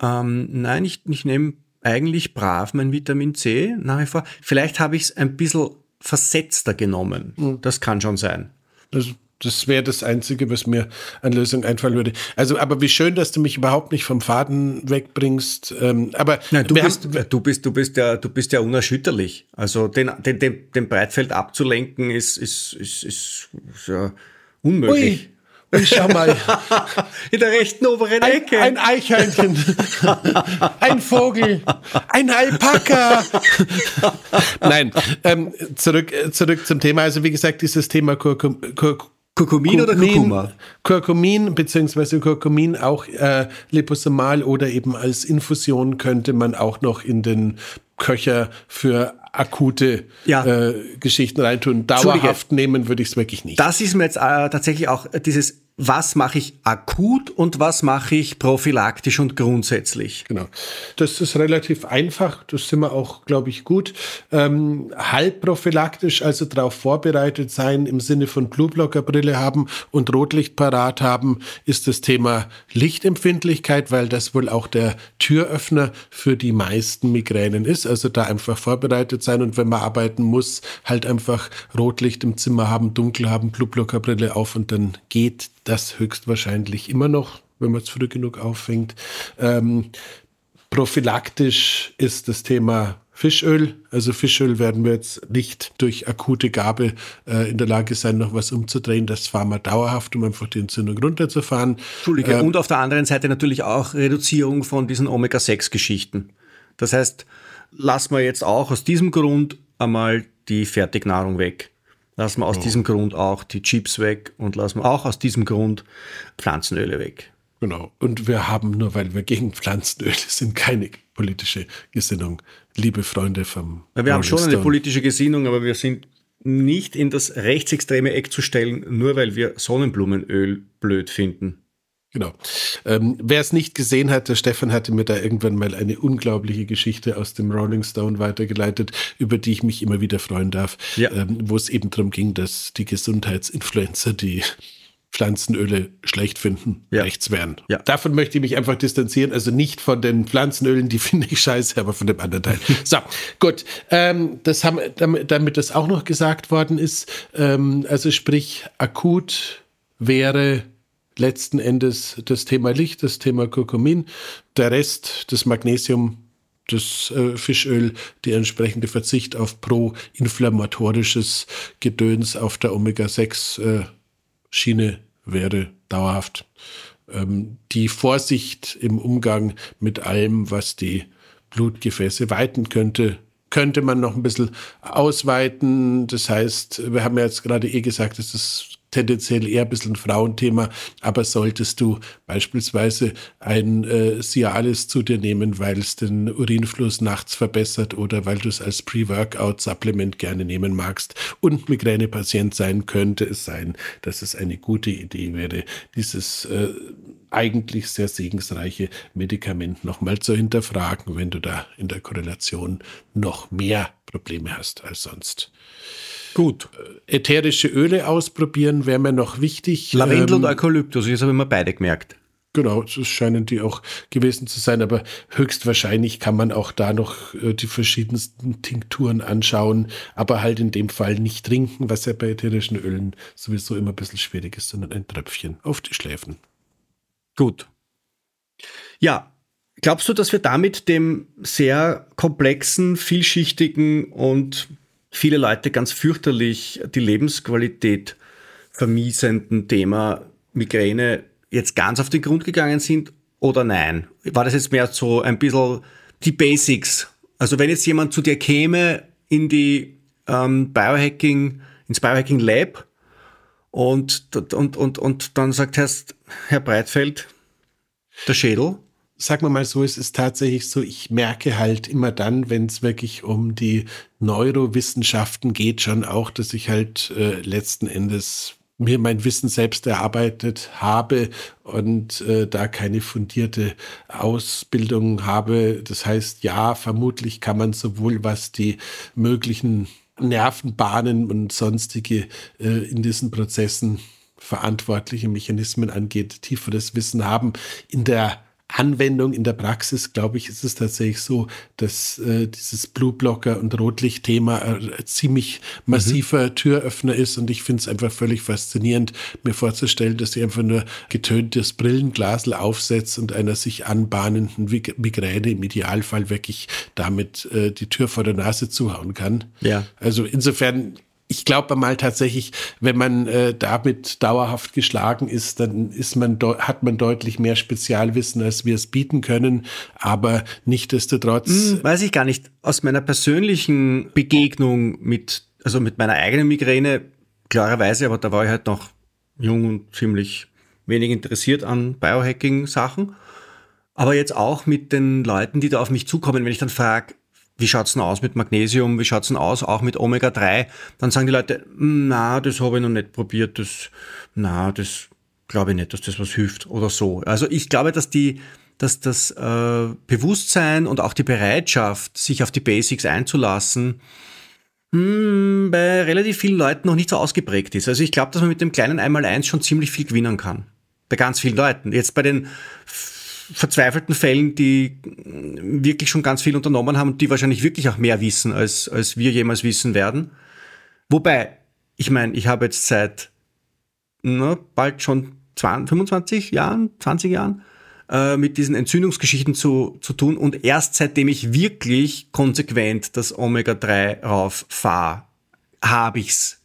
ähm, nein, ich, ich nehme eigentlich brav mein Vitamin C nach wie vor. Vielleicht habe ich es ein bisschen versetzter genommen. Mhm. Das kann schon sein. Das, das wäre das Einzige, was mir an Lösung einfallen würde. Also, aber wie schön, dass du mich überhaupt nicht vom Faden wegbringst. Ähm, aber Nein, du, bist, haben, du, bist, du, bist ja, du bist ja unerschütterlich. Also den, den, den, den Breitfeld abzulenken ist, ist, ist, ist, ist ja unmöglich. Ui. Und schau mal. In der rechten oberen ein, Ecke. Ein Eichhörnchen. ein Vogel. Ein Alpaka. Nein, ähm, zurück, zurück zum Thema. Also wie gesagt, dieses Thema Kurkum, Kur Kurkumin, oder Kurkuma? Kurkumin beziehungsweise Kurkumin auch äh, liposomal oder eben als Infusion könnte man auch noch in den Köcher für akute ja. äh, Geschichten reintun. Dauerhaft nehmen würde ich es wirklich nicht. Das ist mir jetzt äh, tatsächlich auch dieses was mache ich akut und was mache ich prophylaktisch und grundsätzlich. Genau. Das ist relativ einfach, das sind wir auch, glaube ich, gut. Ähm, halb prophylaktisch, also darauf vorbereitet sein, im Sinne von Blutblockerbrille haben und Rotlicht parat haben, ist das Thema Lichtempfindlichkeit, weil das wohl auch der Türöffner für die meisten Migränen ist. Also da einfach vorbereitet sein und wenn man arbeiten muss, halt einfach Rotlicht im Zimmer haben, dunkel haben, Blutblockerbrille auf und dann geht das höchstwahrscheinlich immer noch, wenn man es früh genug auffängt. Ähm, prophylaktisch ist das Thema Fischöl. Also Fischöl werden wir jetzt nicht durch akute Gabe äh, in der Lage sein, noch was umzudrehen. Das fahren wir dauerhaft, um einfach die Entzündung runterzufahren. Entschuldige. Ähm, und auf der anderen Seite natürlich auch Reduzierung von diesen Omega-6-Geschichten. Das heißt, lassen wir jetzt auch aus diesem Grund einmal die Fertignahrung weg lassen wir aus oh. diesem Grund auch die Chips weg und lassen wir auch aus diesem Grund Pflanzenöle weg. Genau. Und wir haben, nur weil wir gegen Pflanzenöle sind, keine politische Gesinnung. Liebe Freunde vom. Ja, wir haben schon eine politische Gesinnung, aber wir sind nicht in das rechtsextreme Eck zu stellen, nur weil wir Sonnenblumenöl blöd finden. Genau. Ähm, Wer es nicht gesehen hat, der Stefan hatte mir da irgendwann mal eine unglaubliche Geschichte aus dem Rolling Stone weitergeleitet, über die ich mich immer wieder freuen darf, ja. ähm, wo es eben darum ging, dass die Gesundheitsinfluencer die Pflanzenöle schlecht finden, ja. rechts wären. Ja. Davon möchte ich mich einfach distanzieren. Also nicht von den Pflanzenölen, die finde ich scheiße, aber von dem anderen Teil. so, gut. Ähm, das haben, damit, damit das auch noch gesagt worden ist, ähm, also sprich, akut wäre letzten Endes das Thema Licht, das Thema Kurkumin, der Rest, das Magnesium, das äh, Fischöl, die entsprechende Verzicht auf proinflammatorisches Gedöns auf der Omega-6-Schiene äh, wäre dauerhaft. Ähm, die Vorsicht im Umgang mit allem, was die Blutgefäße weiten könnte, könnte man noch ein bisschen ausweiten. Das heißt, wir haben ja jetzt gerade eh gesagt, es ist tendenziell eher ein bisschen ein Frauenthema, aber solltest du beispielsweise ein äh, Cialis zu dir nehmen, weil es den Urinfluss nachts verbessert oder weil du es als Pre-Workout-Supplement gerne nehmen magst und Migränepatient sein, könnte es sein, dass es eine gute Idee wäre, dieses äh, eigentlich sehr segensreiche Medikament nochmal zu hinterfragen, wenn du da in der Korrelation noch mehr Probleme hast als sonst. Gut. Ätherische Öle ausprobieren wäre mir noch wichtig. Lavendel ähm, und Eukalyptus, jetzt habe ich mir beide gemerkt. Genau, das scheinen die auch gewesen zu sein, aber höchstwahrscheinlich kann man auch da noch äh, die verschiedensten Tinkturen anschauen, aber halt in dem Fall nicht trinken, was ja bei ätherischen Ölen sowieso immer ein bisschen schwierig ist, sondern ein Tröpfchen auf die Schläfen. Gut. Ja, glaubst du, dass wir damit dem sehr komplexen, vielschichtigen und viele Leute ganz fürchterlich die Lebensqualität vermiesenden Thema Migräne jetzt ganz auf den Grund gegangen sind oder nein? War das jetzt mehr so ein bisschen die Basics? Also wenn jetzt jemand zu dir käme in die ähm, Biohacking, ins Biohacking Lab und, und, und, und dann sagt Herr, Herr Breitfeld, der Schädel. Sagen wir mal so, es ist tatsächlich so, ich merke halt immer dann, wenn es wirklich um die Neurowissenschaften geht, schon auch, dass ich halt äh, letzten Endes mir mein Wissen selbst erarbeitet habe und äh, da keine fundierte Ausbildung habe. Das heißt, ja, vermutlich kann man sowohl was die möglichen Nervenbahnen und sonstige äh, in diesen Prozessen verantwortliche Mechanismen angeht, tieferes Wissen haben. In der Anwendung in der Praxis, glaube ich, ist es tatsächlich so, dass äh, dieses Blue-Blocker- und Rotlicht-Thema ein ziemlich massiver mhm. Türöffner ist. Und ich finde es einfach völlig faszinierend, mir vorzustellen, dass sie einfach nur getöntes Brillenglasel aufsetzt und einer sich anbahnenden Migräne im Idealfall wirklich damit äh, die Tür vor der Nase zuhauen kann. Ja. Also insofern ich glaube mal tatsächlich, wenn man äh, damit dauerhaft geschlagen ist, dann ist man hat man deutlich mehr Spezialwissen, als wir es bieten können. Aber nichtdestotrotz. Hm, weiß ich gar nicht. Aus meiner persönlichen Begegnung mit, also mit meiner eigenen Migräne, klarerweise, aber da war ich halt noch jung und ziemlich wenig interessiert an Biohacking-Sachen. Aber jetzt auch mit den Leuten, die da auf mich zukommen, wenn ich dann frage, wie schaut's denn aus mit Magnesium, wie schaut's denn aus, auch mit Omega-3, dann sagen die Leute, na, das habe ich noch nicht probiert, das, na, das glaube ich nicht, dass das was hilft oder so. Also ich glaube, dass die, dass das äh, Bewusstsein und auch die Bereitschaft, sich auf die Basics einzulassen, mh, hm, bei relativ vielen Leuten noch nicht so ausgeprägt ist. Also ich glaube, dass man mit dem kleinen Einmaleins schon ziemlich viel gewinnen kann. Bei ganz vielen Leuten. Jetzt bei den verzweifelten Fällen, die wirklich schon ganz viel unternommen haben und die wahrscheinlich wirklich auch mehr wissen, als, als wir jemals wissen werden. Wobei, ich meine, ich habe jetzt seit na, bald schon 20, 25 Jahren, 20 Jahren äh, mit diesen Entzündungsgeschichten zu, zu tun und erst seitdem ich wirklich konsequent das Omega-3 rauf fahre, habe ich's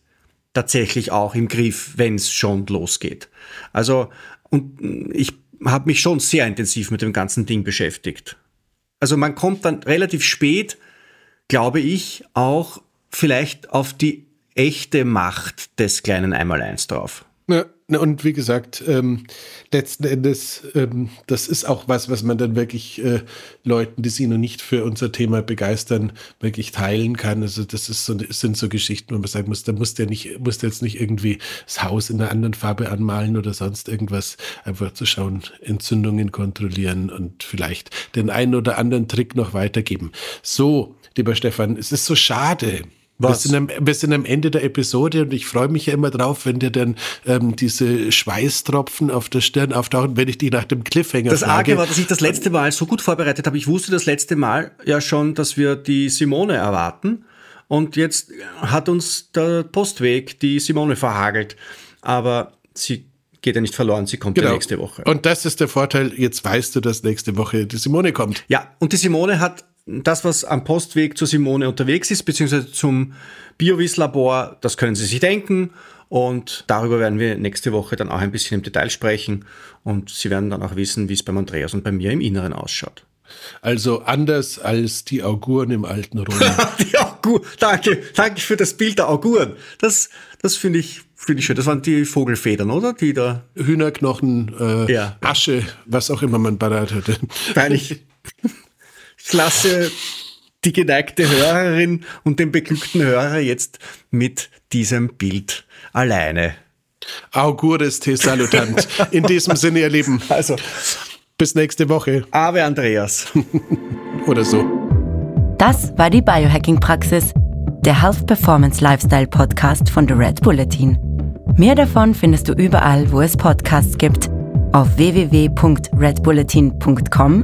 tatsächlich auch im Griff, wenn es schon losgeht. Also, und ich habe mich schon sehr intensiv mit dem ganzen Ding beschäftigt. Also man kommt dann relativ spät, glaube ich, auch vielleicht auf die echte Macht des kleinen Einmaleins drauf. Ja, und wie gesagt, ähm, letzten Endes, ähm, das ist auch was, was man dann wirklich äh, Leuten, die sich noch nicht für unser Thema begeistern, wirklich teilen kann. Also das ist so, sind so Geschichten, wo man sagen muss, da muss der nicht, muss der jetzt nicht irgendwie das Haus in einer anderen Farbe anmalen oder sonst irgendwas, einfach zu schauen, Entzündungen kontrollieren und vielleicht den einen oder anderen Trick noch weitergeben. So, lieber Stefan, es ist so schade was? Wir sind, am, wir sind am Ende der Episode und ich freue mich ja immer drauf, wenn dir dann ähm, diese Schweißtropfen auf der Stirn auftauchen, wenn ich die nach dem Cliffhanger Das frage. Arge war, dass ich das letzte Mal so gut vorbereitet habe. Ich wusste das letzte Mal ja schon, dass wir die Simone erwarten. Und jetzt hat uns der Postweg die Simone verhagelt. Aber sie geht ja nicht verloren, sie kommt genau. ja nächste Woche. Und das ist der Vorteil, jetzt weißt du, dass nächste Woche die Simone kommt. Ja, und die Simone hat das, was am Postweg zur Simone unterwegs ist, beziehungsweise zum Biovis-Labor, das können Sie sich denken. Und darüber werden wir nächste Woche dann auch ein bisschen im Detail sprechen. Und Sie werden dann auch wissen, wie es beim Andreas und bei mir im Inneren ausschaut. Also anders als die Auguren im alten Rom. die Augur, danke, danke für das Bild der Auguren. Das, das finde ich, finde ich schön. Das waren die Vogelfedern, oder? Die da. Hühnerknochen, äh, Ja. Asche, was auch immer man parat hatte. Weil ich, ich lasse die geneigte Hörerin und den beglückten Hörer jetzt mit diesem Bild alleine. Augures te salutant. In diesem Sinne, ihr Lieben. Also, Bis nächste Woche Ave Andreas. oder so. Das war die Biohacking-Praxis, der Health Performance Lifestyle Podcast von The Red Bulletin. Mehr davon findest du überall, wo es Podcasts gibt, auf www.redbulletin.com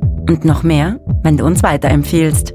Und noch mehr, wenn du uns weiterempfiehlst.